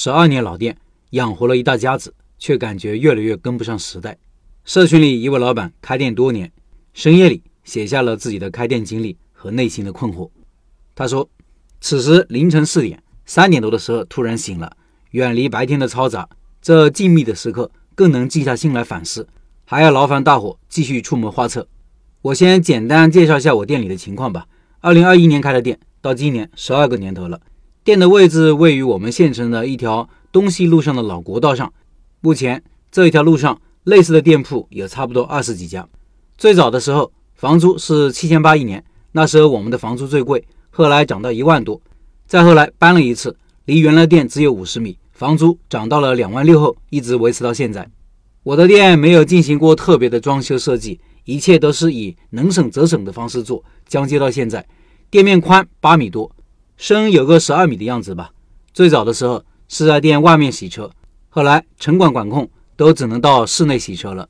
十二年老店，养活了一大家子，却感觉越来越跟不上时代。社群里一位老板开店多年，深夜里写下了自己的开店经历和内心的困惑。他说：“此时凌晨四点，三点多的时候突然醒了，远离白天的嘈杂，这静谧的时刻更能静下心来反思，还要劳烦大伙继续出谋划策。”我先简单介绍一下我店里的情况吧。二零二一年开的店，到今年十二个年头了。店的位置位于我们县城的一条东西路上的老国道上。目前这一条路上类似的店铺有差不多二十几家。最早的时候房租是七千八一年，那时候我们的房租最贵，后来涨到一万多。再后来搬了一次，离原来店只有五十米，房租涨到了两万六后，一直维持到现在。我的店没有进行过特别的装修设计，一切都是以能省则省的方式做，将就到现在。店面宽八米多。深有个十二米的样子吧。最早的时候是在店外面洗车，后来城管管控，都只能到室内洗车了。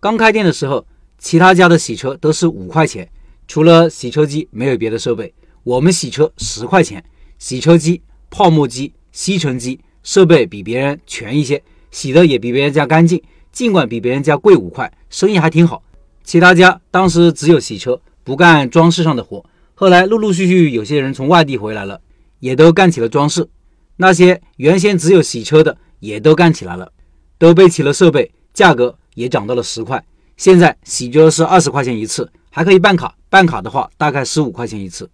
刚开店的时候，其他家的洗车都是五块钱，除了洗车机没有别的设备。我们洗车十块钱，洗车机、泡沫机、吸尘机，设备比别人全一些，洗的也比别人家干净。尽管比别人家贵五块，生意还挺好。其他家当时只有洗车，不干装饰上的活。后来陆陆续续有些人从外地回来了，也都干起了装饰。那些原先只有洗车的，也都干起来了，都备齐了设备，价格也涨到了十块。现在洗车是二十块钱一次，还可以办卡，办卡的话大概十五块钱一次。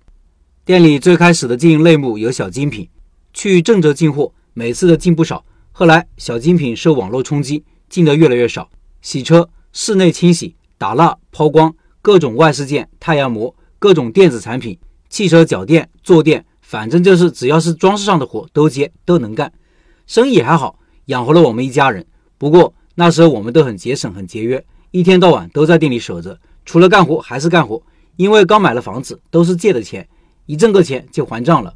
店里最开始的经营类目有小精品，去郑州进货，每次都进不少。后来小精品受网络冲击，进的越来越少。洗车、室内清洗、打蜡、抛光，各种外饰件、太阳膜。各种电子产品、汽车脚垫、坐垫，反正就是只要是装饰上的活都接都能干，生意还好，养活了我们一家人。不过那时候我们都很节省、很节约，一天到晚都在店里守着，除了干活还是干活。因为刚买了房子，都是借的钱，一挣个钱就还账了。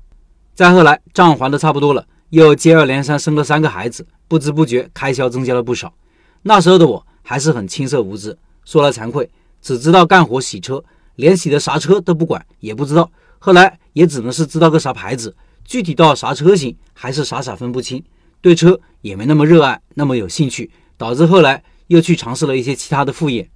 再后来账还的差不多了，又接二连三生了三个孩子，不知不觉开销增加了不少。那时候的我还是很青涩无知，说来惭愧，只知道干活洗车。连洗的啥车都不管，也不知道。后来也只能是知道个啥牌子，具体到啥车型还是傻傻分不清。对车也没那么热爱，那么有兴趣，导致后来又去尝试了一些其他的副业。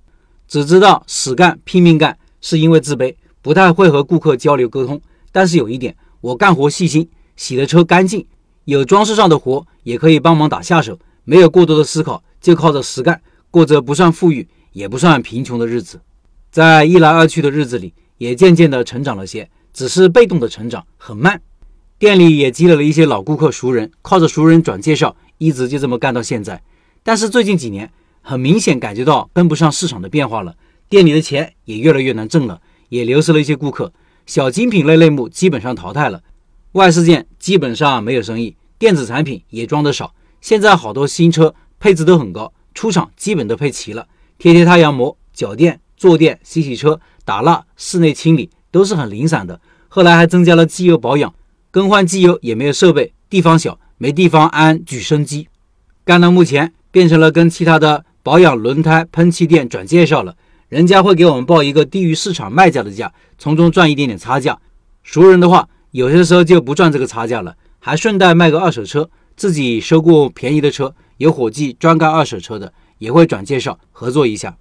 只知道死干拼命干，是因为自卑，不太会和顾客交流沟通。但是有一点，我干活细心，洗的车干净，有装饰上的活也可以帮忙打下手，没有过多的思考，就靠着实干，过着不算富裕也不算贫穷的日子。在一来二去的日子里，也渐渐的成长了些，只是被动的成长，很慢。店里也积累了一些老顾客、熟人，靠着熟人转介绍，一直就这么干到现在。但是最近几年，很明显感觉到跟不上市场的变化了，店里的钱也越来越难挣了，也流失了一些顾客。小精品类类目基本上淘汰了，外饰件基本上没有生意，电子产品也装得少。现在好多新车配置都很高，出厂基本都配齐了，贴贴太阳膜、脚垫。坐垫、洗洗车、打蜡、室内清理都是很零散的。后来还增加了机油保养，更换机油也没有设备，地方小，没地方安举升机。干到目前，变成了跟其他的保养轮胎、喷漆店转介绍了，人家会给我们报一个低于市场卖价的价，从中赚一点点差价。熟人的话，有些时候就不赚这个差价了，还顺带卖个二手车，自己收购便宜的车，有伙计专干二手车的，也会转介绍合作一下。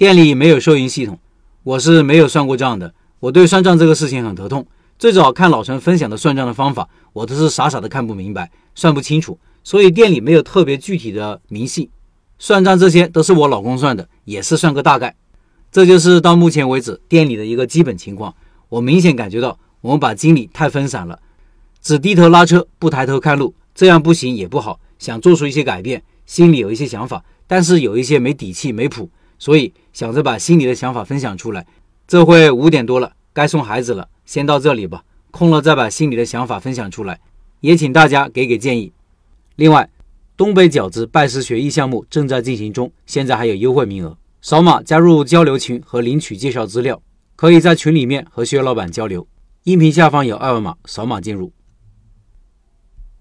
店里没有收银系统，我是没有算过账的。我对算账这个事情很头痛。最早看老陈分享的算账的方法，我都是傻傻的看不明白，算不清楚。所以店里没有特别具体的明细算账，这些都是我老公算的，也是算个大概。这就是到目前为止店里的一个基本情况。我明显感觉到我们把精力太分散了，只低头拉车不抬头看路，这样不行也不好。想做出一些改变，心里有一些想法，但是有一些没底气没谱。所以想着把心里的想法分享出来，这会五点多了，该送孩子了，先到这里吧。空了再把心里的想法分享出来，也请大家给给建议。另外，东北饺子拜师学艺项目正在进行中，现在还有优惠名额，扫码加入交流群和领取介绍资料，可以在群里面和薛老板交流。音频下方有二维码，扫码进入。